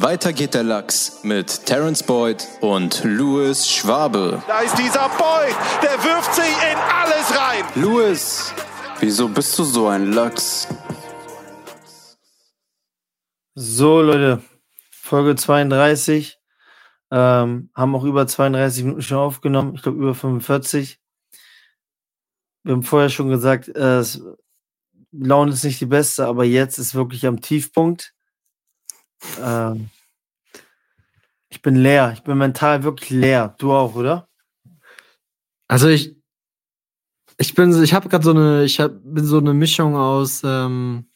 Weiter geht der Lachs mit Terence Boyd und Louis Schwabe. Da ist dieser Boyd, der wirft sich in alles rein. Louis, wieso bist du so ein Lachs? So, Leute, Folge 32. Ähm, haben auch über 32 Minuten schon aufgenommen. Ich glaube, über 45. Wir haben vorher schon gesagt, äh, Laune ist nicht die beste, aber jetzt ist wirklich am Tiefpunkt. Ähm, ich bin leer. Ich bin mental wirklich leer. Du auch, oder? Also ich, ich bin, ich habe gerade so eine, ich hab, bin so eine Mischung aus ähm,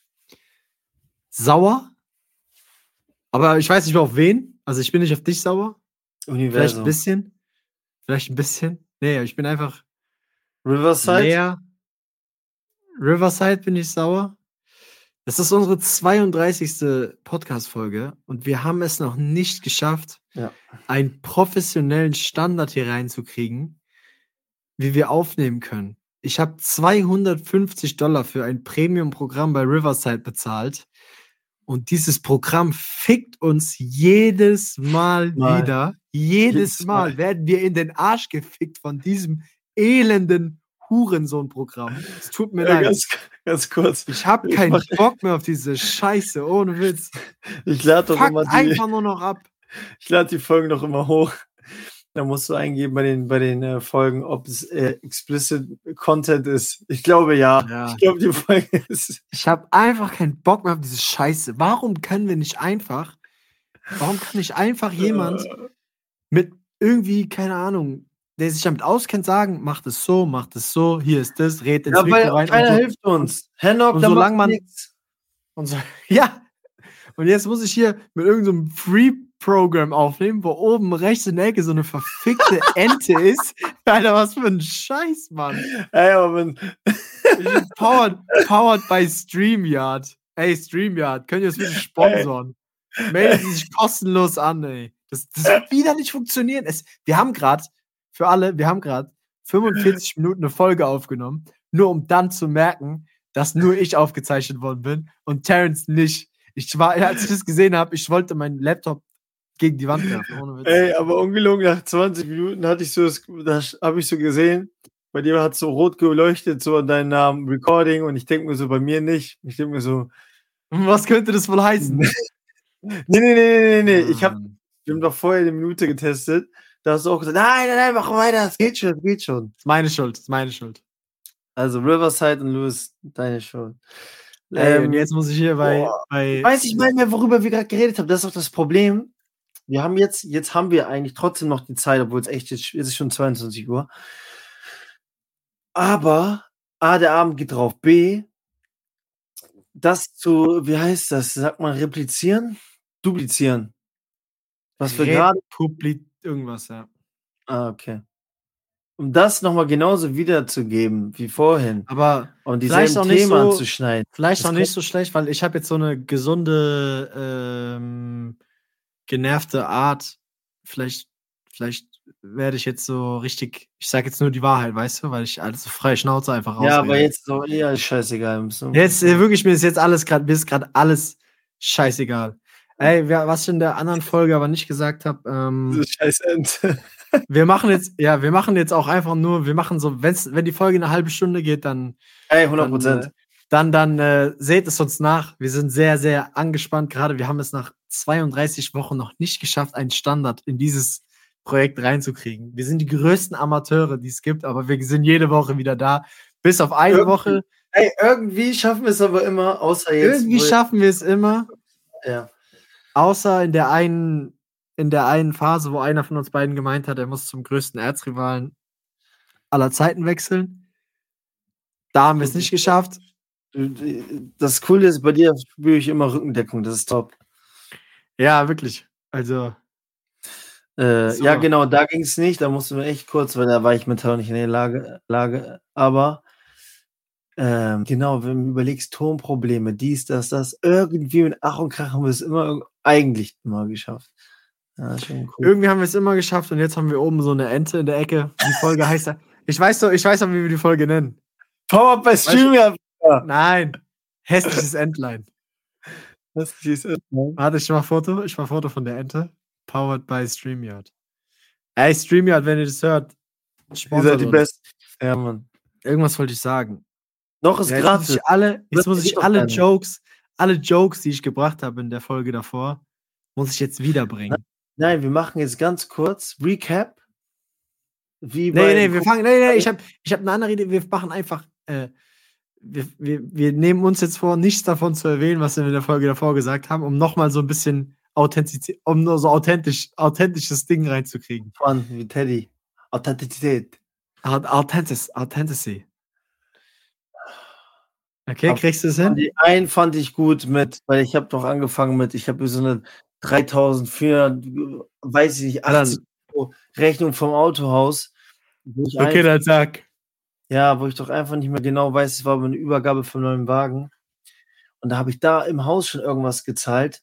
sauer, aber ich weiß nicht mehr auf wen. Also ich bin nicht auf dich sauer. Universum. Vielleicht ein bisschen. Vielleicht ein bisschen. Nee, ich bin einfach Riverside? leer. Riverside bin ich sauer. Das ist unsere 32. Podcast-Folge und wir haben es noch nicht geschafft, Ja. einen professionellen Standard hier reinzukriegen, wie wir aufnehmen können. Ich habe 250 Dollar für ein Premium-Programm bei Riverside bezahlt und dieses Programm fickt uns jedes Mal, Mal. wieder. Jedes, Jedes Mal. Mal. werden wir in den Arsch gefickt von diesem elenden Hurensohn-Programm. Es tut mir Ja, leid. ganz, ganz kurz. Ich habe Ich keinen mach- Bock mehr auf diese Scheiße, ohne Witz. Ich lade doch Fuck immer die, einfach nur noch ab. ich lade die Folgen noch immer hoch. Da musst du eingeben bei den, bei den äh, Folgen, ob es äh, explicit Content ist. Ich glaube ja. Ja. Ich glaube, die Folge ist. Ich habe einfach keinen Bock mehr auf diese Scheiße. Warum können wir nicht einfach, warum kann nicht einfach jemand Äh, mit irgendwie, keine Ahnung, der sich damit auskennt, sagen, macht es so, macht es so, hier ist das, red ins Ja, Mikro rein. keiner und so. hilft uns. Hennock, und solange man- nichts. Und so, ja. Und jetzt muss ich hier mit irgendeinem Free-Programm aufnehmen, wo oben rechts in der Ecke so eine verfickte Ente ist. Alter, was für ein Scheiß, Mann. Ey, aber wenn, Powered, powered by StreamYard. Ey, StreamYard, könnt ihr das bitte sponsoren? Melden Sie sich kostenlos an, ey. Das, das wird wieder nicht funktionieren. Es, wir haben gerade, für alle, wir haben gerade 45 Minuten eine Folge aufgenommen, nur um dann zu merken, dass nur ich aufgezeichnet worden bin und Terrence nicht. Ich war, als ich das gesehen habe, ich wollte meinen Laptop gegen die Wand werfen, ohne Witz. ey, aber ungelogen, nach 20 Minuten hatte ich so, das, das habe ich so gesehen. Bei dir hat so rot geleuchtet, so an deinem Namen Recording und ich denke mir so, bei mir nicht. Ich denke mir so, Was könnte das wohl heißen? nee, nee, nee, nee, nee, nee. Ich habe Mann. Wir haben doch vorher eine Minute getestet. Da hast du auch gesagt, nein, nein, nein, mach weiter, es geht schon, es geht schon. ist meine Schuld, ist meine Schuld. Also Riverside und Louis, deine Schuld. Ey, Ähm, und jetzt muss ich hier bei, boah. bei Ich weiß nicht mal mehr, worüber wir gerade geredet haben. Das ist auch das Problem. Wir haben jetzt, jetzt haben wir eigentlich trotzdem noch die Zeit, obwohl es echt jetzt, jetzt ist schon 22 Uhr. Aber A, der Abend geht drauf. B, das zu, wie heißt das? Sagt man replizieren? Duplizieren. Was wir gerade irgendwas, ja. Ah, okay. Um das nochmal genauso wiederzugeben wie vorhin Aber und Vielleicht auch nicht Themen so- anzuschneiden. vielleicht noch nicht so schlecht, weil ich habe jetzt so eine gesunde, ähm, genervte Art. Vielleicht, vielleicht werde ich jetzt so richtig, ich sage jetzt nur die Wahrheit, weißt du, weil ich alles so frei Schnauze einfach raus. Ja, aber jetzt so eher scheißegal. Jetzt, äh, wirklich, mir ist jetzt alles gerade, mir ist gerade alles scheißegal. Ey, was ich in der anderen Folge aber nicht gesagt habe, ähm, scheiß Ente. wir machen jetzt, ja, wir machen jetzt auch einfach nur, wir machen so, wenn's, wenn die Folge eine halbe Stunde geht, dann Ey, 100 Dann, Prozent. äh, dann, dann äh, seht es uns nach. Wir sind sehr, sehr angespannt. Gerade wir haben es nach 32 Wochen noch nicht geschafft, einen Standard in dieses Projekt reinzukriegen. Wir sind die größten Amateure, die es gibt, aber wir sind jede Woche wieder da. Bis auf eine Irgendwie Woche. Ey, irgendwie schaffen wir es aber immer, außer jetzt. Irgendwie schaffen wir es immer, Ja. Außer in der einen, in der einen Phase, wo einer von uns beiden gemeint hat, er muss zum größten Erzrivalen aller Zeiten wechseln. Da haben wir es nicht geschafft. Das Coole ist, bei dir spüre ich immer Rückendeckung, das ist top. Ja, wirklich. Also, Äh, So. Ja, genau, da ging es nicht, da mussten wir echt kurz, weil da war ich mental nicht in der Lage. Lage aber ähm, genau, wenn du überlegst, Tonprobleme, dies, das, das, irgendwie mit Ach und Krach haben wir es immer eigentlich immer geschafft. Ja, cool. Irgendwie haben wir es immer geschafft und jetzt haben wir oben so eine Ente in der Ecke. Die Folge heißt ja. Ich weiß doch, ich weiß doch, wie wir die Folge nennen. Power bei StreamYard. Nein. Hässliches Entlein. Das ist es. Warte, ich mach Foto. Ich mach Foto von der Ente. Powered by StreamYard. Ey, StreamYard, wenn ihr das hört. Ihr seid die. Besten. Ja, Mann. Irgendwas wollte ich sagen. Noch ist Ja, jetzt muss ich alle, jetzt muss ich alle. Jokes, alle Jokes, die ich gebracht habe in der Folge davor, muss ich jetzt wiederbringen. Nein, wir machen jetzt ganz kurz Recap. Wie Nee, nee, wir fangen, nee, nee, ich habe ich hab eine andere Idee. Wir machen einfach, äh, wir, wir, wir nehmen uns jetzt vor, nichts davon zu erwähnen, was wir in der Folge davor gesagt haben, um nochmal so ein bisschen Authentizität, um nur so authentisch, authentisches Ding reinzukriegen. Wie Teddy. Authentizität. Au- Authentisch, Authenticity. Okay, Aber kriegst du es hin? die einen fand ich gut mit, weil ich habe doch angefangen mit, ich habe so eine 3400, weiß ich nicht, Ja, dann- 80 Euro Rechnung vom Autohaus. Okay, dann sag. ja, wo ich doch einfach nicht mehr genau weiß, es war eine Übergabe vom neuen Wagen. Und da habe ich da im Haus schon irgendwas gezahlt.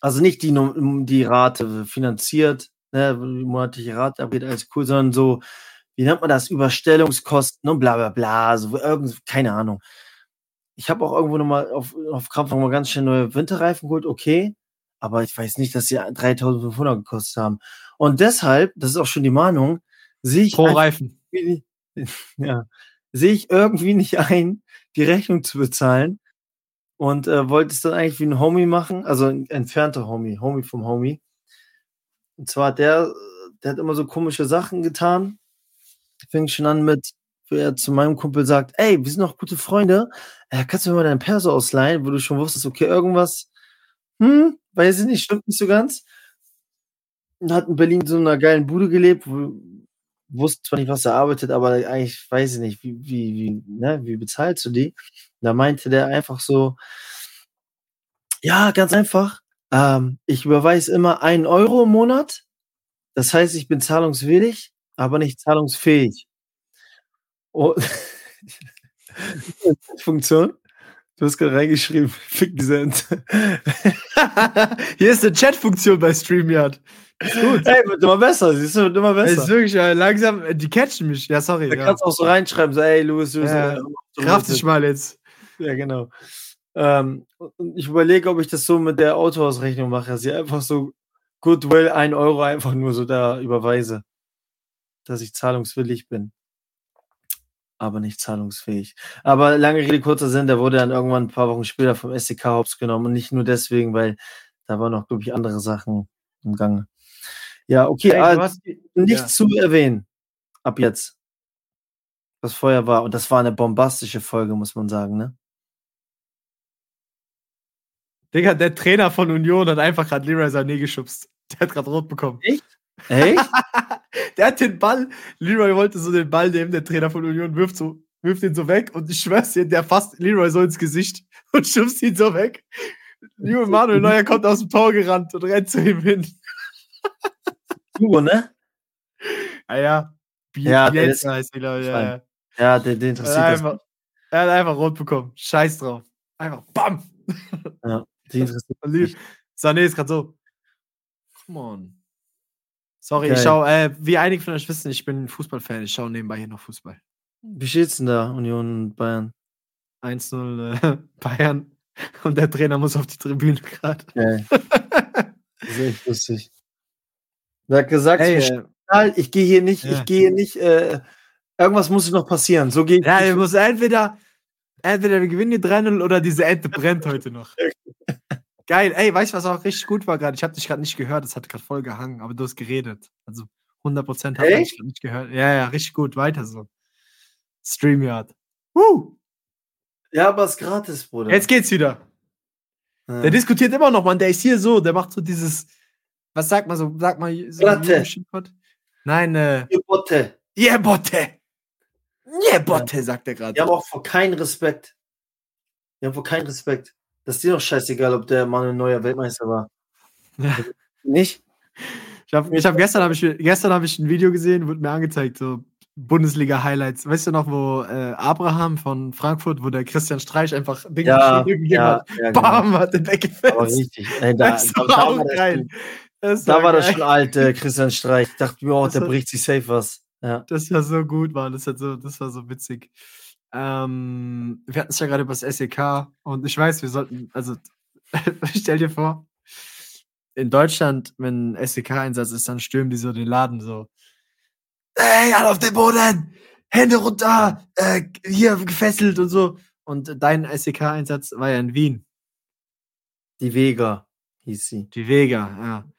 Also nicht die, die Rate finanziert, ne, die monatliche Rate abgeht, alles cool, sondern so, wie nennt man das, Überstellungskosten und bla bla bla, so irgend, keine Ahnung. Ich habe auch irgendwo nochmal auf, auf Krampf nochmal ganz schnell neue Winterreifen geholt, okay, aber ich weiß nicht, dass sie 3500 gekostet haben. Und deshalb, das ist auch schon die Mahnung, sehe ich Pro Reifen. irgendwie- ja, sehe ich irgendwie nicht ein, die Rechnung zu bezahlen und äh, wollte es dann eigentlich wie ein Homie machen, also ein entfernter Homie, Homie vom Homie. Und zwar hat der, der hat immer so komische Sachen getan. Fing schon an mit, er zu meinem Kumpel sagt, ey, wir sind noch gute Freunde, äh, kannst du mir mal deinen Perso ausleihen, wo du schon wusstest, okay, irgendwas, hm, weiß ich nicht, stimmt nicht so ganz. Und hat in Berlin so in einer geilen Bude gelebt, wusste zwar nicht, was er arbeitet, aber eigentlich weiß ich nicht, wie, wie, wie, ne, wie bezahlst du die? Da meinte der einfach so, ja, ganz einfach, ähm, ich überweise immer einen Euro im Monat. Das heißt, ich bin zahlungswillig, aber nicht zahlungsfähig. Oh, Funktion? Du hast gerade reingeschrieben, fick diese Ente. Hier ist eine Chat-Funktion bei StreamYard. Ist gut. Ey, wird immer besser, siehst du, wird immer Es besser. ist wirklich äh, langsam, äh, die catchen mich. Ja, sorry. Da Ja. kannst du auch so reinschreiben, so, ey, Louis, du bist Ja, äh, Kraft dich mal jetzt. Ja, genau. Ähm, ich überlege, ob ich das so mit der Autohausrechnung mache, dass ich einfach so Goodwill 1 Euro einfach nur so da überweise. Dass ich zahlungswillig bin. Aber nicht zahlungsfähig. Aber lange Rede, kurzer Sinn, der wurde dann irgendwann ein paar Wochen später vom SDK hops genommen. Und nicht nur deswegen, weil da waren noch, glaube ich, andere Sachen im Gange. Ja, okay, Ey, du also hast- nichts ja. zu erwähnen. Ab jetzt. Was vorher war. Und das war eine bombastische Folge, muss man sagen, ne? Digga, der Trainer von Union hat einfach gerade Leroy Sané geschubst. Der hat gerade rot bekommen. Echt? Der hat den Ball, Leroy wollte so den Ball nehmen, der Trainer von Union wirft, so, wirft ihn so weg und ich schwör's dir, der fasst Leroy so ins Gesicht und schubst ihn so weg. Junge Manuel Neuer kommt aus dem Tor gerannt und rennt zu ihm hin. Hugo, ne? Ah ja, Ja, der Bielitz ist- heißt die. Ja, Fein. ja. Ja, der, der Er, interessiert das. einfach, er hat einfach rot bekommen. Scheiß drauf. Einfach BAM! Die interessiert Und Lee- Sané ist gerade so. Come on. Sorry, Geil. ich schau, äh, wie einige von euch wissen, ich bin Fußballfan. Ich schaue nebenbei hier noch Fußball. Wie steht's denn da, Union Bayern? 1-0 äh, Bayern. Und der Trainer muss auf die Tribüne gerade. Das ist echt lustig. Hat gesagt, Ey, ich, äh, ich gehe hier nicht, Ja. ich gehe hier nicht, äh, irgendwas muss noch passieren. So geht ja, wir muss entweder, entweder wir gewinnen die 3-0 oder diese Ente brennt heute noch. Geil. Ey, weißt du, was auch richtig gut war gerade? Ich habe dich gerade nicht gehört. Das hat gerade voll gehangen, aber du hast geredet. Also 100% habe ich nicht gehört. Ja, ja, richtig gut. Weiter so. StreamYard. Woo! Ja, aber es ist gratis, Bruder. Jetzt geht's wieder. ja. Der diskutiert immer noch, Mann. Der ist hier so, der macht so dieses, was sagt man so, sag mal, so Platte. Nein, äh, Ihr Botte. yeah, Botte. Yeah, Botte, sagt er Die gerade. haben auch vor keinen Respekt. Die haben vor keinen Respekt. Das ist dir doch scheißegal, ob der Mann ein neuer Weltmeister war. Ja. Nicht? Ich habe ich hab gestern, hab ich, gestern habe ich ein Video gesehen, wurde mir angezeigt, so Bundesliga-Highlights. Weißt du noch, wo äh, Abraham von Frankfurt, wo der Christian Streich einfach Ding Ja, ja, hat. ja genau. Bam, hat den Aber weggefetzt. richtig. Ey, da, Das war auch das geil. schon, Das da war das schon alt, äh, Christian Streich. Ich dachte mir, oh, Das der bricht sich safe was. Ja. Das war so gut, Mann. Das, hat so, das war so witzig. Ähm, wir hatten es ja gerade über das SEK und ich weiß, wir sollten, also stell dir vor, in Deutschland, wenn ein SEK-Einsatz ist, dann stürmen die so den Laden so. Ey, alle auf den Boden! Hände runter! Äh, hier gefesselt und so. Und dein SEK-Einsatz war ja in Wien. Die Vega hieß sie. Die Vega, ja.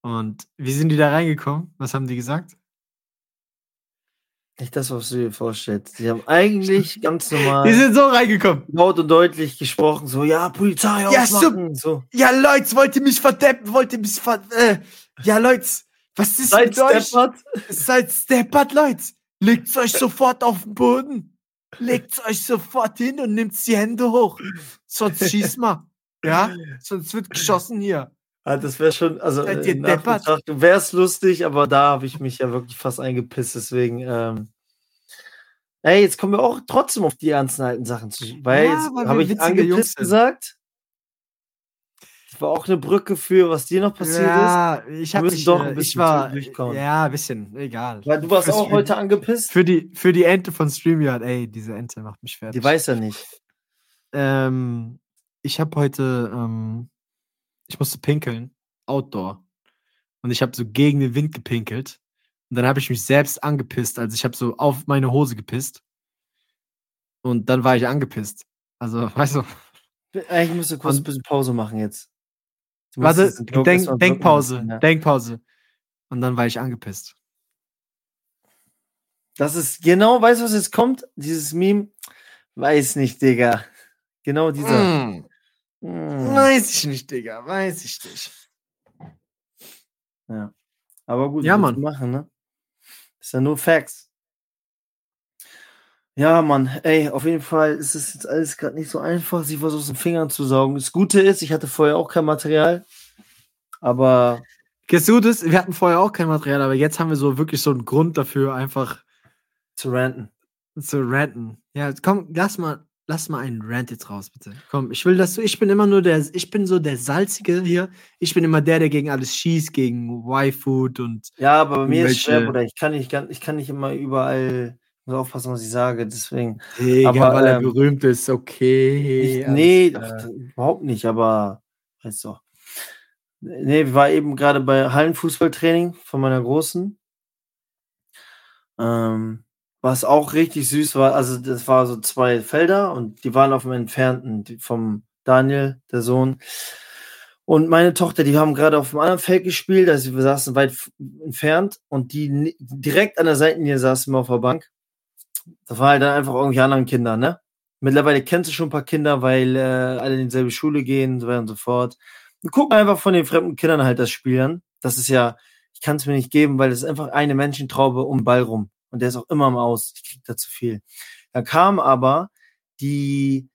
Und wie sind die da reingekommen? Was haben die gesagt? Nicht das, was du dir vorstellst. Die haben eigentlich ganz normal Die sind so reingekommen. laut und deutlich gesprochen, so, ja, Polizei Ja, ausmachen, so. Ja, Leute, wollt ihr mich verdeppen? Wollt ihr mich ver... Äh, ja, Leute, was ist Seit mit euch? Steppert, Seid steppert, Leute. Legt's euch sofort auf den Boden. Legt's euch sofort hin und nehmt die Hände hoch. Sonst schießt mal. Ja? Sonst wird geschossen hier. Ah, das wäre schon, also deppert? wäre es lustig, aber da habe ich mich ja wirklich fast eingepisst, deswegen, ähm, ey, jetzt kommen wir auch trotzdem auf die ernsten alten Sachen zu, weil Ja, jetzt habe ich angepisst gesagt. Das war auch eine Brücke für, was dir noch passiert ist. ja, ich Wir habe mich, doch äh, ein ich bisschen war, durchkauen. ja, ein bisschen, egal. Weil du warst Fürs- auch heute angepisst. Für die, für die Ente von StreamYard, ey, diese Ente macht mich fertig. Die weiß ja nicht. Ähm, ich habe heute, ähm, ich musste pinkeln, Outdoor. Und ich habe so gegen den Wind gepinkelt. Und dann habe ich mich selbst angepisst. Also ich habe so auf meine Hose gepisst. Und dann war ich angepisst. Also, weißt du, Eigentlich musst du kurz Und- ein bisschen Pause machen jetzt. Warte, Denk, Denkpause, ja. Denkpause. Und dann war ich angepisst. Das ist genau, weißt du, was jetzt kommt? Dieses Meme. Weiß nicht, Digga. Genau dieser. Mm. Mm. Weiß ich nicht, Digga, weiß ich nicht. Aber gut, Ja, Mann. zu machen, ne? Ist ja nur Facts. Ja, Mann, ey, auf jeden Fall ist es jetzt alles gerade nicht so einfach, sich was aus den Fingern zu saugen. Das Gute ist, ich hatte vorher auch kein Material, aber Guess du das? Wir hatten vorher auch kein Material, aber jetzt haben wir so wirklich so einen Grund dafür, einfach zu ranten. zu ranten. Ja, komm, lass mal, lass mal einen Rant jetzt raus, bitte. Komm, ich will, dass du, ich bin immer nur der, ich bin so der Salzige hier. Ich bin immer der, der gegen alles schießt, gegen Y-Food und Ja, aber bei mir ist es schwer, Bruder. Ich kann nicht, ich kann nicht immer überall, muss aufpassen, was ich sage, deswegen. Digga, Aber, weil er ähm, berühmt ist, okay. Ich, nee, ach, überhaupt nicht, aber weißt du. Nee, war eben gerade bei Hallenfußballtraining von meiner Großen. Ähm, was auch richtig süß war, also das war so zwei Felder und die waren auf dem entfernten, vom Daniel, der Sohn. Und meine Tochter, die haben gerade auf dem anderen Feld gespielt, also wir saßen weit entfernt und die direkt an der Seitenlinie saßen wir auf der Bank. Das waren halt dann einfach irgendwelche anderen Kinder, ne? Mittlerweile kennst du schon ein paar Kinder, weil äh, alle in dieselbe Schule gehen, so weiter und so fort. Und guck einfach von den fremden Kindern halt das Spiel an. Das ist ja, ich kann es mir nicht geben, weil es ist einfach eine Menschentraube um den Ball rum. Und der ist auch immer im Aus. Ich krieg da zu viel. Dann kam aber die,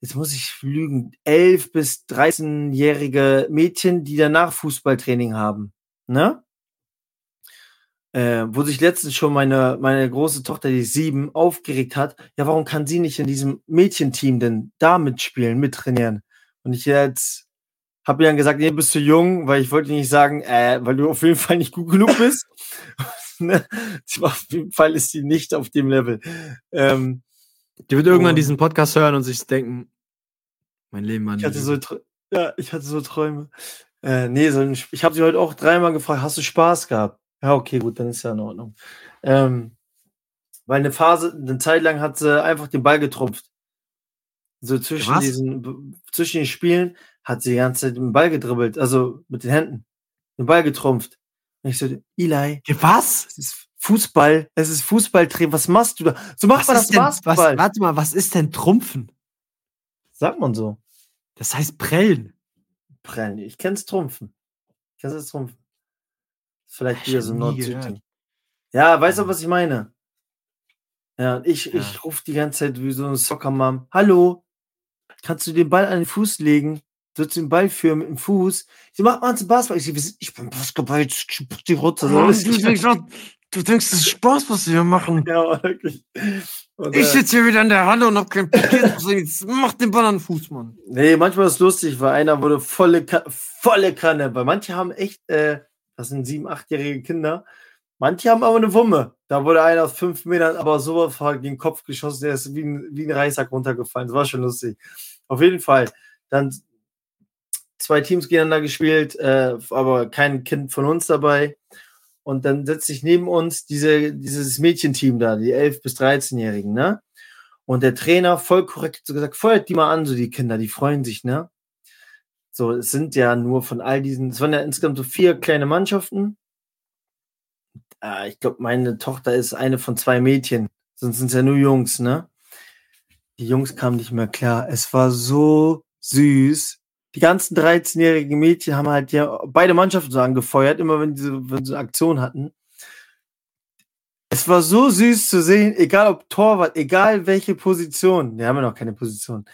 jetzt muss ich lügen, 11 bis 13-jährige Mädchen, die danach Fußballtraining haben. Ne? Äh, wo sich letztens schon meine, meine große Tochter, die sieben, aufgeregt hat, ja, warum kann sie nicht in diesem Mädchenteam denn da mitspielen, mittrainieren? Und ich jetzt habe ihr dann gesagt, nee, bist du jung, weil ich wollte nicht sagen, äh, weil du auf jeden Fall nicht gut genug bist. Ne? Auf jeden Fall ist sie nicht auf dem Level. Ähm, Die wird irgendwann diesen Podcast hören und sich denken, mein Leben war ich hatte so, ja, ich hatte so Träume. Äh, nee, so ein, ich habe sie heute auch dreimal gefragt, hast du Spaß gehabt? Ja, okay, gut, dann ist ja in Ordnung. Ähm, weil eine Phase, eine Zeit lang hat sie einfach den Ball getrumpft. So zwischen Was? diesen, zwischen den Spielen hat sie die ganze Zeit den Ball gedribbelt, also mit den Händen, den Ball getrumpft. Und ich so, Eli, Was? es ist Fußball, es ist Fußballtraining, was machst du da? So macht Was man das denn, was, Basketball. warte mal, was ist denn Trumpfen? Sagt man so. Das heißt Prellen. Prellen. Ich kenn's Trumpfen. Du das Trumpfen? Vielleicht ich wieder so ein nie nord gehört. süd Ja, weißt du, was ich meine? Ja, ich, Ja. ich rufe die ganze Zeit wie so ein Soccer-Mom. Hallo, kannst du den Ball an den Fuß legen? Du den Ball führen mit dem Fuß? Sie macht mal zum Basketball. Ich, so, "Was- ich bin Basketball, ich die runter. So, nicht- du denkst, das ist Spaß, was wir hier machen. ja, wirklich. Und, Ich äh, sitze hier wieder in der Halle und hab kein. Jetzt mach den Ball an den Fuß, Mann. Nee, manchmal ist es lustig, weil einer wurde volle, Ka volle Kanne. Weil manche haben echt, äh, das sind sieben, achtjährige Kinder. Manche haben aber eine Wumme. Da wurde einer aus fünf Metern aber sowas gegen den Kopf geschossen, der ist wie ein, wie ein Reissack runtergefallen. Das war schon lustig. Auf jeden Fall. Dann zwei Teams gegeneinander gespielt, äh, aber kein Kind von uns dabei. Und dann setzt sich neben uns diese, dieses Mädchenteam da, die 11- bis 13-Jährigen, ne? Und der Trainer voll korrekt so gesagt, feuert die mal an, so die Kinder, die freuen sich, ne? So, es sind ja nur von all diesen, es waren ja insgesamt so vier kleine Mannschaften. Äh, ich glaube, meine Tochter ist eine von zwei Mädchen, sonst sind es ja nur Jungs, ne? Die Jungs kamen nicht mehr klar. Es war so süß. Die ganzen 13-jährigen Mädchen haben halt ja beide Mannschaften so angefeuert, immer wenn diese, wenn sie Aktion hatten. Es war so süß zu sehen, egal ob Torwart, egal welche Position. Die haben ja noch keine Position.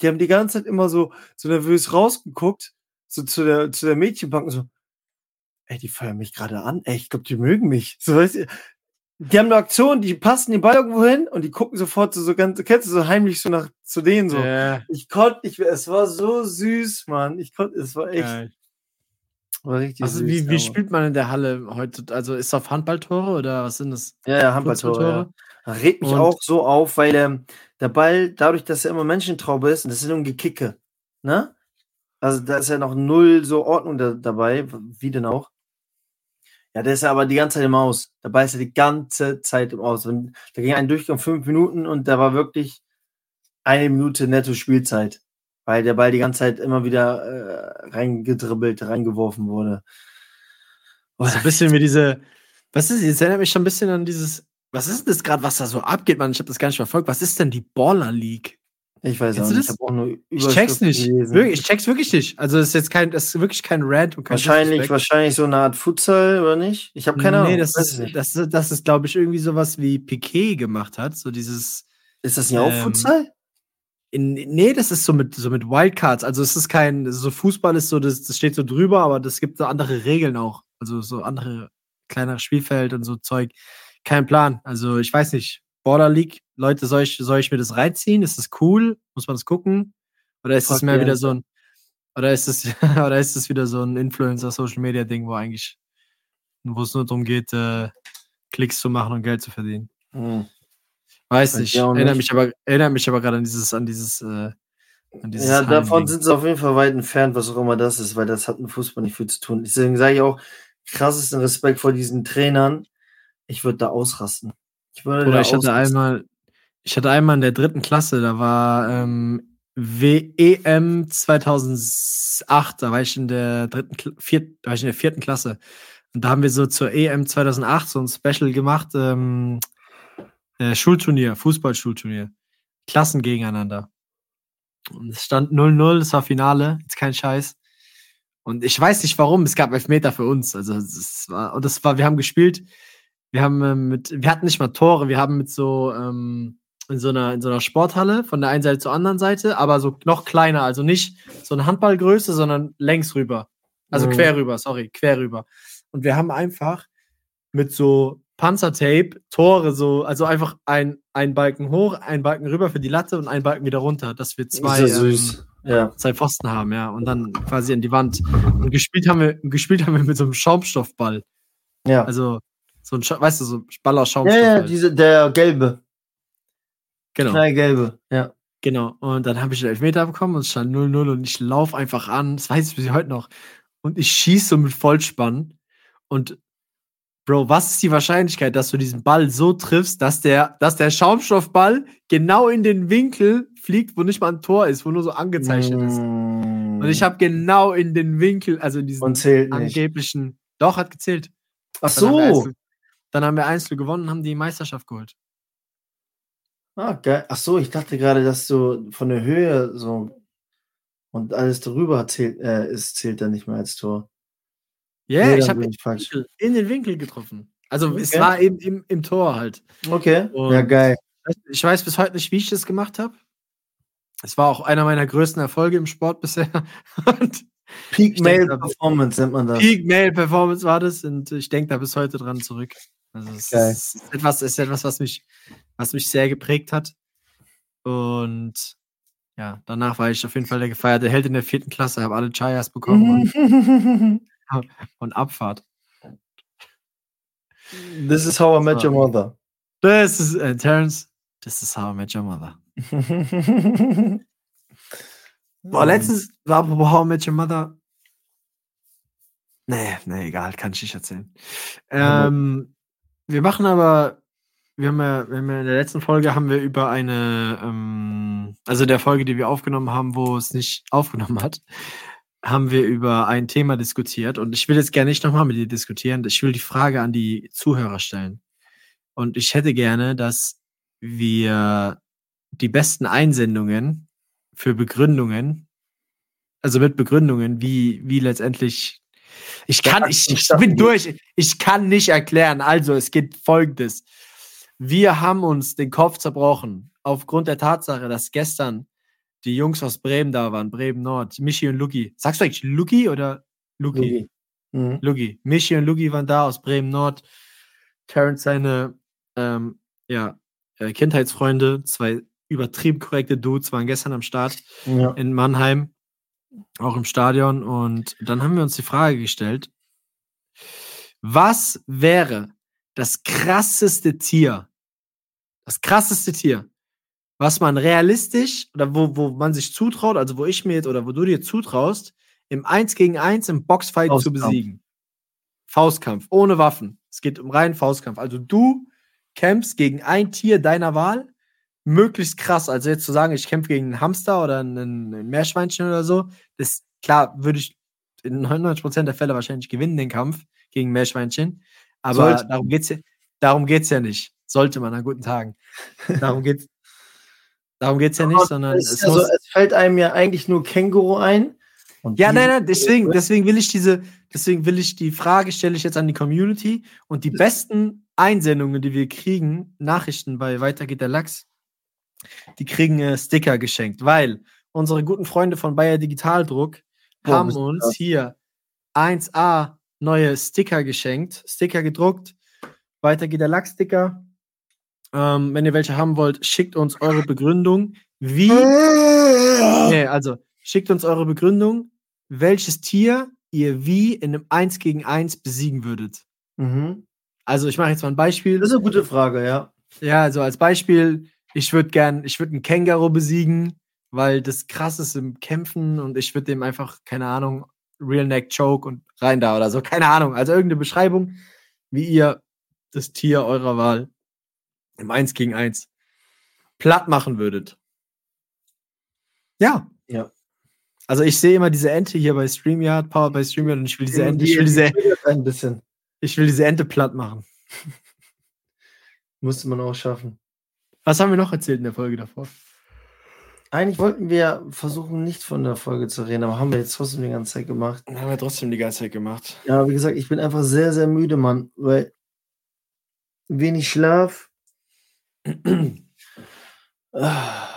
Die haben die ganze Zeit immer so, so nervös rausgeguckt, so zu der, zu der Mädchenbank und so, ey, die feuern mich gerade an, ey, ich glaube, die mögen mich. So, weißt du, die haben eine Aktion, die passen den Ball irgendwo hin und die gucken sofort so, so ganz, kennst du so heimlich so nach zu denen so. Ja, Ich konnte nicht mehr, es war so süß, Mann. Ich konnte, es war echt, geil. war richtig Also, süß. wie, wie spielt man in der Halle heute? Also, ist es auf Handballtore oder was sind das? Ja, ja, Handballtore. Ja. Regt mich Und- auch so auf, weil ähm, der Ball, dadurch, dass er immer Menschentraube ist, und das sind nur Gekicke, ne? Also da ist ja noch null so Ordnung da, dabei, wie denn auch. Ja, der ist ja aber die ganze Zeit im Aus. Ball ist ja die ganze Zeit im Aus. Und da ging ein Durchgang fünf Minuten und da war wirklich eine Minute netto Spielzeit, weil der Ball die ganze Zeit immer wieder äh, reingedribbelt, reingeworfen wurde. Oh, So ein bisschen wie diese. Was ist, jetzt erinnert mich schon ein bisschen an dieses. Was ist denn das gerade, was da so abgeht, Mann? Ich habe das gar nicht verfolgt. Was ist denn die Baller League? Ich weiß Kennst auch nicht, ich das? auch nur Ich check's nicht. Wirklich, ich check's wirklich nicht. Also, es ist jetzt kein, das ist wirklich kein Rant und kein Wahrscheinlich, wahrscheinlich so eine Art Futsal, oder nicht? Ich habe keine Ahnung. Nee, das ist, das, ist- das ist, glaube ich, irgendwie sowas wie Piquet gemacht hat. So dieses. ist das nicht auch ähm, Futsal? In, nee, das ist so mit, so mit Wildcards. Also es ist kein, so Fußball ist so, das, das steht so drüber, aber das gibt so andere Regeln auch. Also so andere kleinere Spielfeld und so Zeug. Kein Plan. Also ich weiß nicht. Border League, Leute, soll ich, soll ich mir das reinziehen? Ist das cool? Muss man das gucken? Oder ist das mehr wieder so ein, oder ist das, oder ist das wieder so ein Influencer-Social-Media-Ding, wo eigentlich, wo es nur darum geht, äh, Klicks zu machen und Geld zu verdienen? Hm. Weiß nicht. nicht. mich aber, erinnert mich aber gerade an dieses, an dieses, äh, an dieses Ja, davon sind sie auf jeden Fall weit entfernt, was auch immer das ist, weil das hat mit Fußball nicht viel zu tun. Deswegen sage ich auch, krassesten Respekt vor diesen Trainern. Ich würde da ausrasten. Ich würde Oder ich hatte einmal, ich hatte einmal in der dritten Klasse, da war ähm, WEM 2008, da war ich in der dritten, viert, da war ich in der vierten Klasse. Und da haben wir so zur EM 2008 so ein Special gemacht, ähm, äh, Schulturnier, Fußballschulturnier. Klassen gegeneinander. Und es stand 0-0, das war Finale, jetzt kein Scheiß. Und ich weiß nicht warum, es gab Elfmeter für uns. Also es war, und das war, wir haben gespielt, wir haben ähm, mit, wir hatten nicht mal Tore, wir haben mit so ähm, in so einer in so einer Sporthalle von der einen Seite zur anderen Seite, aber so noch kleiner, also nicht so eine Handballgröße, sondern längs rüber. Also Mhm. quer rüber, sorry, quer rüber. Und wir haben einfach mit so Panzertape Tore so, also einfach ein, ein Balken hoch, ein Balken rüber für die Latte und ein Balken wieder runter, dass wir zwei, ja ähm. Ja. zwei Pfosten haben, ja, und dann quasi an die Wand. Und gespielt haben wir, gespielt haben wir mit so einem Schaumstoffball. Ja. Also so ein, Scha weißt du, so Ball aus ja, Schaumstoff. ja, halt. diese, der gelbe. genau, Knallgelbe. Ja. genau. Und dann habe ich einen Elfmeter bekommen und es stand 0-0 und ich laufe einfach an, das weiß ich bis heute noch. Und ich schieße so mit Vollspann. Und Bro, was ist die Wahrscheinlichkeit, dass du diesen Ball so triffst, dass der, dass der Schaumstoffball genau in den Winkel fliegt, wo nicht mal ein Tor ist, wo nur so angezeichnet ist. Mm. Und ich habe genau in den Winkel, also in diesen angeblichen. Doch, hat gezählt. Ach so. Dann haben wir Einzel gewonnen und haben die Meisterschaft geholt. Ah, geil. Ach so, ich dachte gerade, dass du von der Höhe so und alles darüber zählt, äh, ist, zählt dann nicht mehr als Tor. Ja, Nee, ich habe in, in den Winkel getroffen. Also es Okay. war eben im, im Tor halt. Okay. Und- ja, geil. Ich weiß bis heute nicht, wie ich das gemacht habe. Es war auch einer meiner größten Erfolge im Sport bisher. Und Peak Male da- Performance nennt man das. Peak Male Performance war das und ich denke da bis heute dran zurück. Also es Geil. ist etwas, ist etwas, was mich, was mich sehr geprägt hat. Und ja, danach war ich auf jeden Fall der gefeierte Held in der vierten Klasse, habe alle Chayas bekommen und, und Abfahrt. This is how I met your mother. Das ist, äh, Terence, this is how I met your mother. Boah, letztens war apropos How I Met Your Mother. Nee, nee, egal, kann ich nicht erzählen. Ähm, wir machen aber, wir haben, ja, wir haben ja in der letzten Folge haben wir über eine, ähm, also der Folge, die wir aufgenommen haben, wo es nicht aufgenommen hat, haben wir über ein Thema diskutiert und ich will jetzt gerne nicht nochmal mit dir diskutieren. Ich will die Frage an die Zuhörer stellen. Und ich hätte gerne, dass wir die besten Einsendungen für Begründungen, also mit Begründungen, wie, wie letztendlich. Ich kann, ich, ich bin durch. Ich kann nicht erklären. Also, es geht folgendes. Wir haben uns den Kopf zerbrochen aufgrund der Tatsache, dass gestern die Jungs aus Bremen da waren, Bremen Nord, Michi und Luki. Sagst du eigentlich Luki oder Luki? Luki. Mhm. Lugi. Michi und Lugi waren da aus Bremen Nord. Terrence seine ähm, ja, äh, Kindheitsfreunde, zwei übertrieben korrekte Dudes, waren gestern am Start Ja. in Mannheim, auch im Stadion. Und dann haben wir uns die Frage gestellt, was wäre das krasseste Tier, das krasseste Tier, was man realistisch oder wo, wo man sich zutraut, also wo ich mir jetzt oder wo du dir zutraust, im 1 gegen 1 im Boxfight zu besiegen. Faustkampf, ohne Waffen. Es geht um reinen Faustkampf. Also du kämpfst gegen ein Tier deiner Wahl, möglichst krass. Also jetzt zu sagen, ich kämpfe gegen einen Hamster oder einen, ein Meerschweinchen oder so, das klar würde ich in 99% der Fälle wahrscheinlich gewinnen, den Kampf gegen Meerschweinchen. Aber Sollte. darum geht's ja, darum geht's ja nicht. Sollte man an guten Tagen. Darum geht's, darum geht's ja nicht, sondern Es, es also, es fällt einem ja eigentlich nur Känguru ein. Ja, nein, nein, deswegen, deswegen will ich diese, deswegen will ich die Frage stelle ich jetzt an die Community und die besten Einsendungen, die wir kriegen, Nachrichten bei Weiter geht der Lachs, die kriegen äh, Sticker geschenkt, weil unsere guten Freunde von Bayer Digitaldruck Boah, haben uns krass. hier 1A neue Sticker geschenkt, Sticker gedruckt, Weiter geht der Lachs-Sticker. Ähm, wenn ihr welche haben wollt, schickt uns eure Begründung, wie Nee, also schickt uns eure Begründung, welches Tier ihr wie in einem 1 gegen 1 besiegen würdet. Mhm. Also ich mache jetzt mal ein Beispiel. Das ist eine gute Frage, ja. Ja, also als Beispiel, ich würde gern, ich würde einen Känguru besiegen, weil das krass ist im Kämpfen und ich würde dem einfach, keine Ahnung, Real Neck Choke und rein da oder so, keine Ahnung. Also irgendeine Beschreibung, wie ihr das Tier eurer Wahl im 1 gegen 1 platt machen würdet. Ja. Ja. Also ich sehe immer diese Ente hier bei StreamYard, Power bei StreamYard und ich will diese Ente, ich will diese, ein bisschen. ich will diese Ente platt machen. Musste man auch schaffen. Was haben wir noch erzählt in der Folge davor? Eigentlich wollten wir versuchen, nicht von der Folge zu reden, aber haben wir jetzt trotzdem die ganze Zeit gemacht. Haben wir trotzdem die ganze Zeit gemacht. Ja, wie gesagt, ich bin einfach sehr, sehr müde, Mann, weil wenig Schlaf. Ah.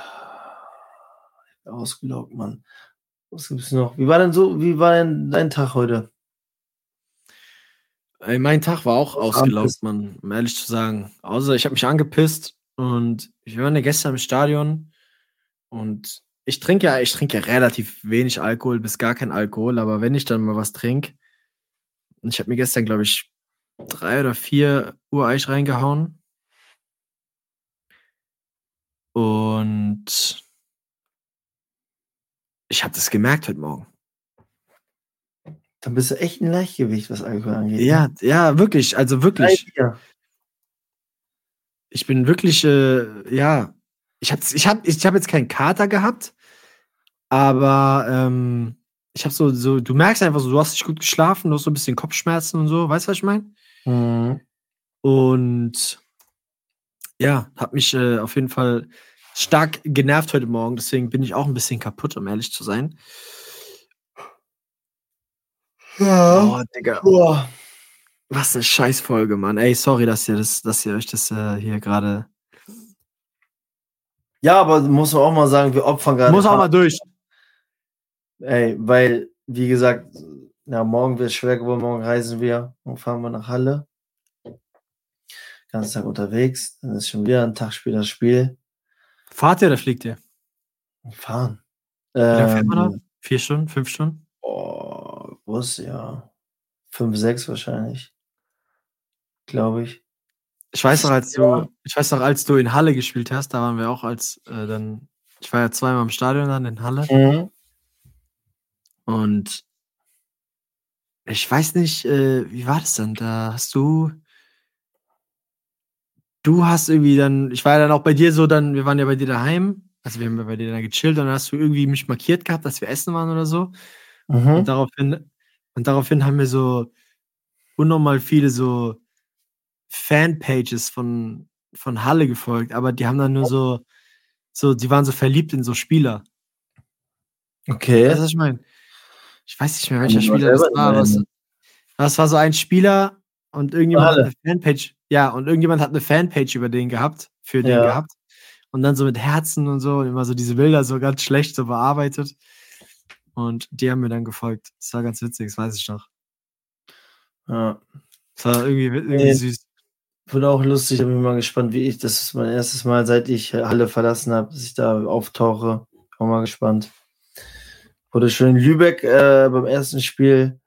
Ich bin Ausgelaugt, Mann. Was gibt's noch? Wie war denn so, wie war denn dein Tag heute? Ey, mein Tag war auch ausgelaugt. Mann, um ehrlich zu sagen. Außer ich habe mich angepisst und ich war ja gestern im Stadion und ich trinke ja, ich trinke ja relativ wenig Alkohol, bis gar kein Alkohol, aber wenn ich dann mal was trinke, und ich habe mir gestern, glaube ich, drei oder vier Ureich reingehauen. Und ich habe das gemerkt heute Morgen. Dann bist du echt ein Leichtgewicht, was Alkohol angeht. Ja, ja, wirklich, also Drei, wirklich. vier. Ich bin wirklich, äh, ja, ich habe ich hab, ich hab jetzt keinen Kater gehabt, aber ähm, ich habe so, so, du merkst einfach so, du hast nicht gut geschlafen, du hast so ein bisschen Kopfschmerzen und so, weißt du, was ich meine? Mhm. Und ja, hat mich äh, auf jeden Fall stark genervt heute Morgen, deswegen bin ich auch ein bisschen kaputt, um ehrlich zu sein. Ja. Oh, Digga, Boah. Was eine Scheißfolge, Mann. Ey, sorry, dass ihr das, dass ihr euch das äh, hier gerade. Ja, aber muss man auch mal sagen, wir opfern gerade. Muss auch mal durch. Ey, weil, wie gesagt, ja, morgen wird es schwer geworden, morgen reisen wir und fahren wir nach Halle. Ganzen Tag unterwegs, dann ist schon wieder ein Tag später das Spiel. Fahrt ihr oder fliegt ihr? Fahren. Wie lange fährt man da? Ähm, Vier Stunden, fünf Stunden? oh, Bus, ja. Fünf, sechs wahrscheinlich. Glaube ich. Ich weiß noch, als Ja. du, ich weiß noch, als du in Halle gespielt hast, da waren wir auch als äh, dann, ich war ja zweimal im Stadion dann in Halle. Mhm. Und ich weiß nicht, äh, wie war das dann? Da hast du. Du hast irgendwie dann, ich war ja dann auch bei dir so, dann, wir waren ja bei dir daheim, also wir haben ja bei dir dann gechillt, und dann hast du irgendwie mich markiert gehabt, dass wir essen waren oder so. Mhm. Und daraufhin, und daraufhin haben wir so unnormal viele so Fanpages von, von Halle gefolgt, aber die haben dann nur so, so, die waren so verliebt in so Spieler. Okay. Weißt du, was ich meine? Ich weiß nicht mehr, welcher Spieler das war. Was, das war so ein Spieler und irgendjemand Halle. hat eine Fanpage, ja, und irgendjemand hat eine Fanpage über den gehabt, für den Ja. gehabt. Und dann so mit Herzen und so, und immer so diese Bilder so ganz schlecht so bearbeitet. Und die haben mir dann gefolgt. Das war ganz witzig, das weiß ich noch. Ja. Das war irgendwie, irgendwie Nee. süß. Wird auch lustig, da bin ich mal gespannt, wie ich, das ist mein erstes Mal, seit ich Halle verlassen habe, dass ich da auftauche. Auch mal gespannt. Wurde schon in Lübeck äh, beim ersten Spiel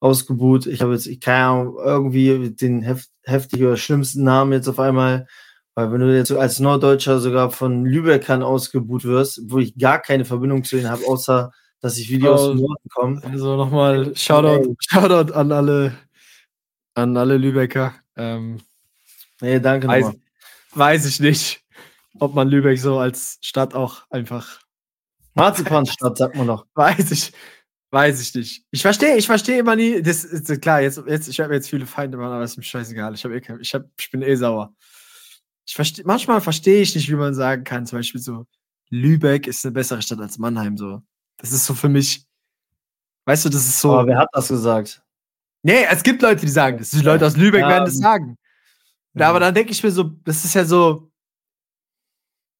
ausgebuht. Ich habe jetzt, ich keine Ahnung, irgendwie den heft, heftig oder schlimmsten Namen jetzt auf einmal. Weil wenn du jetzt als Norddeutscher sogar von Lübeckern ausgebuht wirst, wo ich gar keine Verbindung zu ihnen habe, außer dass ich Videos Oh. aus dem Norden kommen. Also nochmal Shoutout, Shoutout an alle, an alle Lübecker. Ähm, Nee, danke weiß, nochmal. weiß ich nicht, ob man Lübeck so als Stadt auch einfach Marzipanstadt, sagt man noch. Weiß ich, weiß ich nicht. Ich verstehe, ich verstehe immer nie. Das ist klar, jetzt, jetzt, ich habe jetzt viele Feinde, Mann, aber ist mir scheißegal. Ich, hab eh ich, hab, ich bin eh sauer. Ich versteh, manchmal verstehe ich nicht, wie man sagen kann, zum Beispiel so, Lübeck ist eine bessere Stadt als Mannheim. So. Das ist so für mich, weißt du, das ist so. Aber wer hat das gesagt? nee, es gibt Leute, die sagen das. Die Leute aus Lübeck Ja, werden das sagen. Ja, aber dann denke ich mir so, das ist ja so.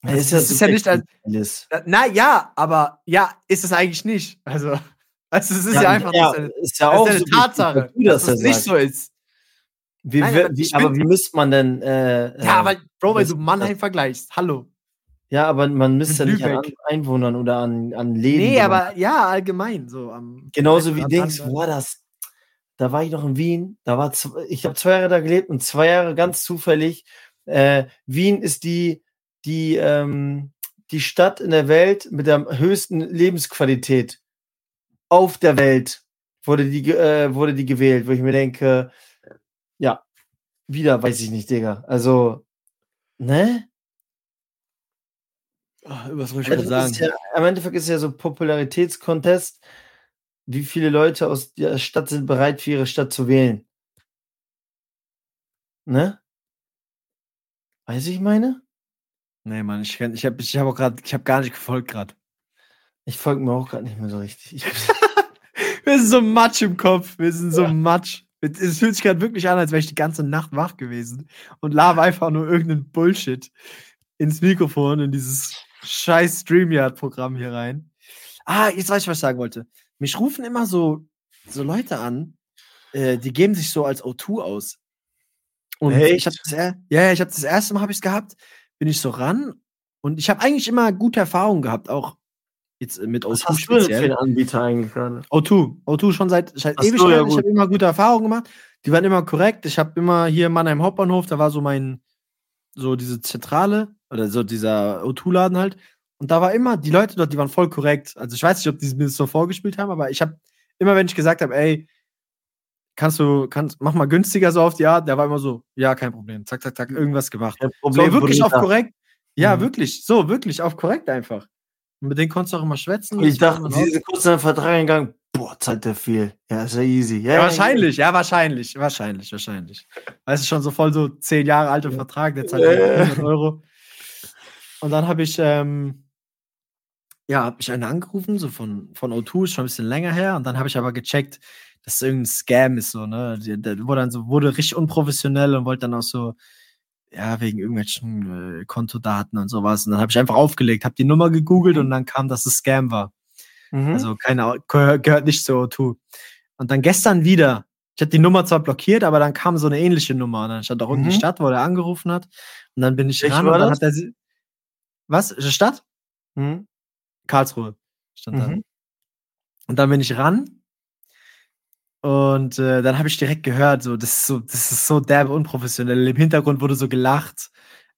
Ja, Das ist ja nicht als- alles. Na ja, aber ja, ist es eigentlich nicht. Also, also es ist ja, einfach ja, das ist eine, ist ja das auch ist eine subjektiv, Tatsache, das dass es ja nicht so ist. Wie, Nein, wie, aber wie, wie misst man denn? Äh, Ja, äh, aber Bro, das- du Mannheim vergleichst, hallo. ja, aber man misst ja nicht an. Einwohnern oder an, an Leben. Nee, aber ja, allgemein so. Am, genauso wie Dings, wo war das? Da war ich noch in Wien. Da war ich habe zwei Jahre da gelebt und zwei Jahre ganz zufällig. Äh, Wien ist die die ähm, die Stadt in der Welt mit der höchsten Lebensqualität auf der Welt wurde die äh, wurde die gewählt, wo ich mir denke, ja, wieder weiß ich nicht, Digga. Also, ne? Ah, was soll ich Endeffekt, sagen? ist ja, am Endeffekt ist ja so Popularitätskontest, wie viele Leute aus der Stadt sind bereit für ihre Stadt zu wählen. Ne? Weiß ich meine? Nee, Mann, ich, ich habe ich hab auch gerade, ich habe gar nicht gefolgt gerade. Ich folge mir auch gerade nicht mehr so richtig. Ich, Wir sind so matsch im Kopf. Wir sind so matsch. Es fühlt sich gerade wirklich an, als wäre ich die ganze Nacht wach gewesen und laber einfach nur irgendeinen Bullshit ins Mikrofon, in dieses scheiß StreamYard-Programm hier rein. Ah, jetzt weiß ich, was ich sagen wollte. Mich rufen immer so, so Leute an, äh, die geben sich so als O2 aus. Und Echt? ich habe das, ja, ja, ich habe das erste Mal habe ich es gehabt, bin ich so ran und ich habe eigentlich immer gute Erfahrungen gehabt, auch jetzt mit was O2 hast du denn für speziell. einen Anbieter eigentlich gerade? O2. O2 schon seit, seit Ewigkeiten. ja, ich habe immer gute Erfahrungen gemacht. Die waren immer korrekt. Ich habe immer hier in Mannheim Hauptbahnhof, da war so mein, so diese Zentrale oder so dieser O2-Laden halt. Und da war immer, die Leute dort, die waren voll korrekt. Also ich weiß nicht, ob die mir das so vorgespielt haben, aber ich habe immer, wenn ich gesagt habe, ey, kannst du, kannst, mach mal günstiger so auf die Art, der war immer so, ja, kein Problem. Zack, zack, zack, irgendwas gemacht. Kein So, wirklich auf korrekt. Ja, Mhm. wirklich. So, wirklich auf korrekt einfach. Und mit denen konntest du auch immer schwätzen. Ich war dachte, sie sind kurz in den Vertrag gegangen. Boah, zahlt der viel. Ja, ist ja easy. Ja, Ja, wahrscheinlich, ja, wahrscheinlich, wahrscheinlich, wahrscheinlich. Weißt du, schon so voll so zehn Jahre alter Vertrag, der zahlt Äh. 100 Euro. Und dann habe ich, ähm, ja, habe ich einen angerufen, so von, von O2, ist schon ein bisschen länger her. Und dann habe ich aber gecheckt, dass es irgendein Scam ist, so, ne? Der, wurde dann so, wurde richtig unprofessionell und wollte dann auch so, ja, wegen irgendwelchen äh, Kontodaten und sowas. Und dann habe ich einfach aufgelegt, habe die Nummer gegoogelt und dann kam, dass es Scam war. Mhm. Also keine, gehört nicht zur O2. Und dann gestern wieder, ich hatte die Nummer zwar blockiert, aber dann kam so eine ähnliche Nummer. Und dann stand auch Mhm. Stadt, wo er angerufen hat. Und dann bin ich Welche ran und dann das? hat er sie. Was? Stadt? Mhm. Karlsruhe stand da. Mhm. Und dann bin ich ran. Und äh, dann habe ich direkt gehört, so, das ist so, das ist so derbe unprofessionell. Im Hintergrund wurde so gelacht.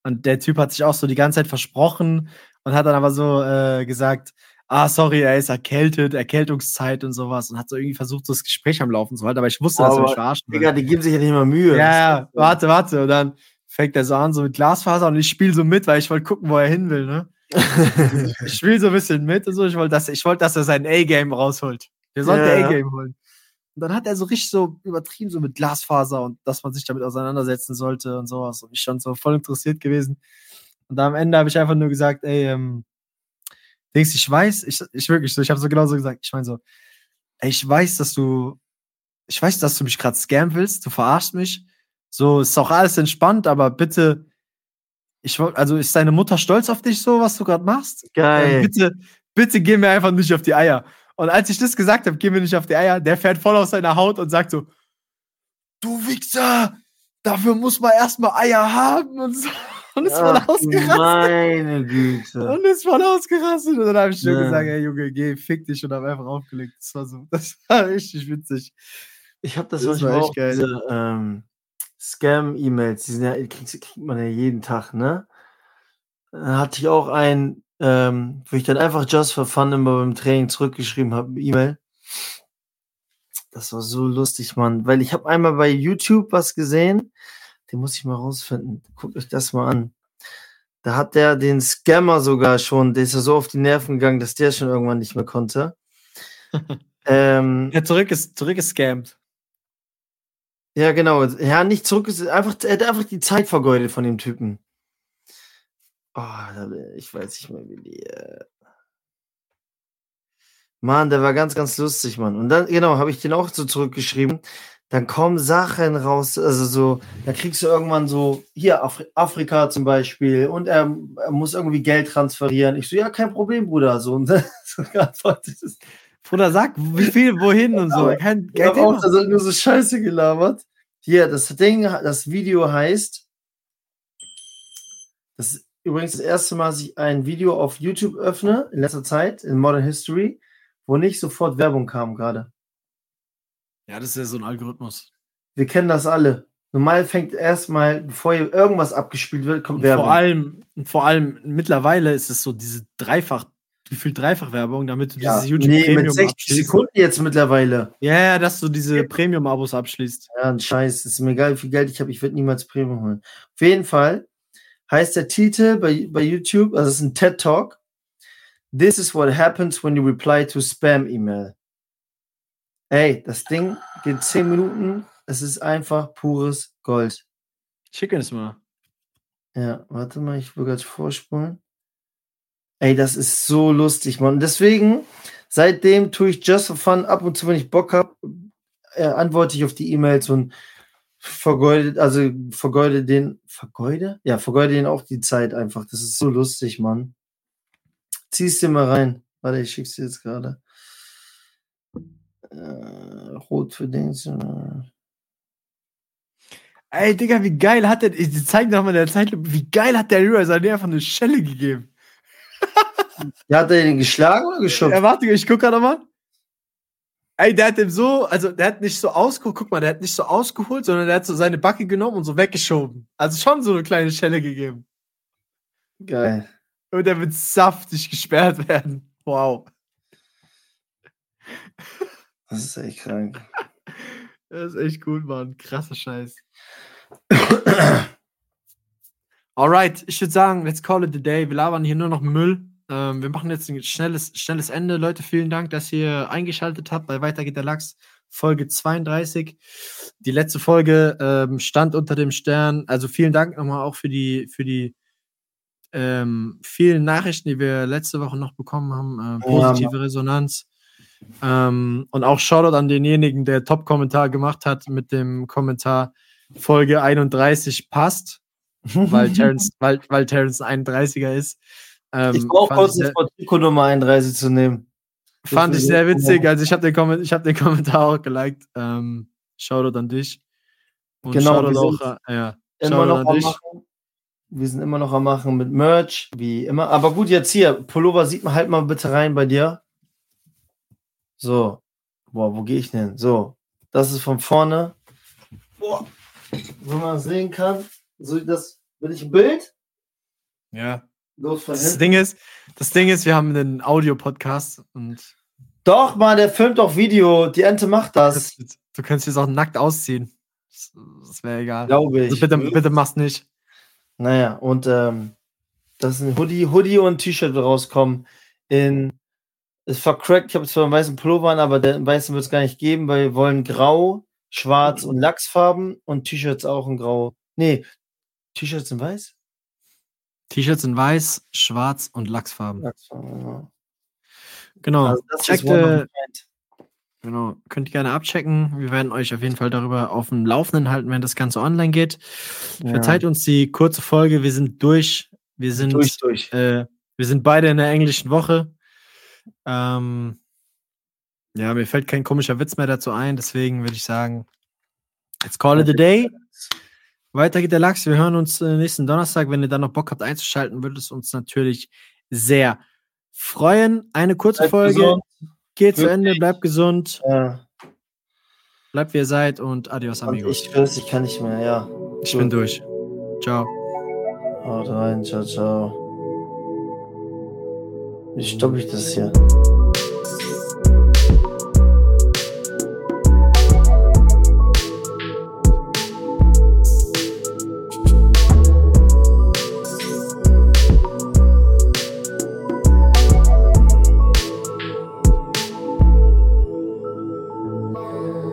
Und der Typ hat sich auch so die ganze Zeit versprochen und hat dann aber so äh, gesagt, ah, sorry, er ist erkältet, Erkältungszeit und sowas und hat so irgendwie versucht, so das Gespräch am Laufen zu halten, aber ich wusste, dass er mich verarschen will. Digga, die geben sich ja nicht mal Mühe. Ja, ja, warte, warte. Und dann fängt er so an, so mit Glasfaser und ich spiele so mit, weil ich wollte gucken, wo er hin will, ne? Ich spiele so ein bisschen mit und so. Ich wollte, dass, ich wollte, dass er sein A-Game rausholt. Der sollte Ja. A-Game holen. Und dann hat er so richtig so übertrieben, so mit Glasfaser und dass man sich damit auseinandersetzen sollte und sowas. Und ich schon so voll interessiert gewesen. Und dann am Ende habe ich einfach nur gesagt, ey, ähm, Dings, ich weiß, ich, ich wirklich so, ich habe so genauso gesagt, ich meine so, ey, ich weiß, dass du, ich weiß, dass du mich gerade scammen willst, du verarschst mich. So, ist auch alles entspannt, aber bitte, ich wollte, also ist deine Mutter stolz auf dich so, was du gerade machst? Ähm, Geil. bitte, bitte geh mir einfach nicht auf die Eier. Und als ich das gesagt habe, geh mir nicht auf die Eier, der fährt voll aus seiner Haut und sagt so, du Wichser, dafür muss man erstmal Eier haben und so. Und ist voll ausgerastet. Meine Güte. Und ist voll ausgerastet. Und dann habe ich schon Ja. gesagt, ey Junge, geh, fick dich und hab einfach aufgelegt. Das war so, das war richtig witzig. Ich habe das, Das manchmal auch, geil. diese ähm, Scam-E-Mails, die sind ja, die kriegt man ja jeden Tag, ne? Da hatte ich auch einen, ähm, wo ich dann einfach just for fun immer beim Training zurückgeschrieben habe, E-Mail. Das war so lustig, Mann. Weil ich habe einmal bei YouTube was gesehen, den muss ich mal rausfinden. Guckt euch das mal an. Da hat der den Scammer sogar schon, der ist ja so auf die Nerven gegangen, dass der schon irgendwann nicht mehr konnte. ähm, Er zurück ist, zurück ist scammed. Ja, genau. Ja, nicht zurück. Einfach, er hat einfach die Zeit vergeudet von dem Typen. Oh, ich weiß nicht mehr, wie die. Äh Mann, der war ganz, ganz lustig, Mann. Und dann, genau, habe ich den auch so zurückgeschrieben. Dann kommen Sachen raus, also so, da kriegst du irgendwann so, hier, Afri Afrika zum Beispiel, und er, er muss irgendwie Geld transferieren. Ich so, ja, kein Problem, Bruder. So, und dann so geantwortet ist, Bruder, sag, wie viel, wohin und so. Aber- Kein Ich Geld habe auch also nur so Scheiße gelabert. Hier, das Ding, das Video heißt. Das ist übrigens das erste Mal, dass ich ein Video auf YouTube öffne, in letzter Zeit, in Modern History, wo nicht sofort Werbung kam gerade. Ja, das ist ja so ein Algorithmus. Wir kennen das alle. Normal fängt erstmal, bevor hier irgendwas abgespielt wird, kommt Und Werbung. vor allem, und vor allem mittlerweile ist es so diese Dreifach, gefühlt Dreifach-Werbung, damit du ja, dieses YouTube nee, Premium mit 60 abschließt. Sekunden jetzt mittlerweile. Ja, ja, dass du diese Premium-Abos abschließt. Ja, ein Scheiß. Ist mir egal, wie viel Geld ich habe. Ich werde niemals Premium holen. Auf jeden Fall heißt der Titel bei, bei YouTube, also es ist ein TED Talk. This is what happens when you reply to Spam E-Mail. Ey, das Ding geht 10 Minuten. Es ist einfach pures Gold. Schick es mal. Ja, warte mal, ich will gerade vorspulen. Ey, das ist so lustig, Mann. Und Deswegen, seitdem tue ich Just for Fun ab und zu, wenn ich Bock habe, äh, antworte ich auf die E-Mails und vergeudet, also vergeude den, vergeude? Ja, vergeude den auch die Zeit einfach. Das ist so lustig, Mann. Zieh's dir mal rein. Warte, ich schick's dir jetzt gerade. Äh, rot für den. Äh. Ey, Digga, wie geil hat der, ich zeig noch mal in der Zeitlupe, wie geil hat der Leroy Sané einfach eine Schelle gegeben. Hat er den geschlagen oder geschubst? Ja, warte, ich guck gerade mal. Ey, der hat dem so, also der hat nicht so ausgeholt, guck mal, der hat nicht so ausgeholt, sondern der hat so seine Backe genommen und so weggeschoben. Also schon so eine kleine Schelle gegeben. Geil. Und der wird saftig gesperrt werden. Wow. Das ist echt krank. Das ist echt gut, Mann. Krasser Scheiß. Alright, ich würde sagen, let's call it a day. Wir labern hier nur noch Müll. Ähm, wir machen jetzt ein schnelles, schnelles Ende. Leute, vielen Dank, dass ihr eingeschaltet habt bei Weiter geht der Lachs, Folge 32. Die letzte Folge ähm, stand unter dem Stern. Also vielen Dank nochmal auch für die, für die ähm, vielen Nachrichten, die wir letzte Woche noch bekommen haben. Äh, positive Resonanz. Ähm, und auch Shoutout an denjenigen, der Top-Kommentar gemacht hat mit dem Kommentar Folge 31 passt, weil Terrence, weil, weil Terrence ein 31er ist. Ähm, Ich brauche kurz ich das sehr- Portico Nummer 31 zu nehmen. Fand ich sehr witzig. Also ich habe den, Komment- ich hab den Kommentar auch geliked. Ähm, Shoutout an dich. Und Genau, Shoutout wir auch, sind äh, ja. Immer noch an am dich. machen. Wir sind immer noch am machen mit Merch, wie immer. Aber gut, jetzt hier, Pullover sieht man halt mal bitte rein bei dir. So. Boah, wo gehe ich denn? So. Das ist von vorne. Boah. Wo man sehen kann. So, das, will ich ein Bild? Ja. Los von Das hinten. Ding ist, das Ding ist, wir haben einen Audio-Podcast und Doch, Mann, der filmt auch Video. Die Ente macht das. das, du kannst jetzt auch nackt ausziehen. Das, das wäre egal. Glaube ich. Also bitte, bitte mach's nicht. Naja, und ähm, das ist ein Hoodie, Hoodie und T-Shirt rauskommen. In ist vercrackt, ich habe zwar einen weißen Pullover an, aber den weißen wird es gar nicht geben, weil wir wollen grau, schwarz und Lachsfarben und T-Shirts auch in grau. Nee, T-Shirts in weiß? T-Shirts in weiß, schwarz und Lachsfarben. Lachsfarben, ja. Genau. Also das Checkt, äh. Genau, könnt ihr gerne abchecken. Wir werden euch auf jeden Fall darüber auf dem Laufenden halten, wenn das Ganze online geht. Ja. Verzeiht uns die kurze Folge. Wir sind durch. Wir sind, durch, durch. Äh, wir sind beide in der englischen Woche. Ähm, ja, mir fällt kein komischer Witz mehr dazu ein. Deswegen würde ich sagen, let's call it a day. Weiter geht der Lachs. Wir hören uns äh, nächsten Donnerstag. Wenn ihr dann noch Bock habt einzuschalten, würde es uns natürlich sehr freuen. Eine kurze Bleibt Folge. gesund. Geht zu Wirklich. Ende. Bleibt gesund. Ja. Bleibt wie ihr seid und adios, amigos. ich weiß, ich kann nicht mehr, ja. Ich bin durch. Ciao. Haut rein, ciao, ciao. Wie stoppe ich das hier?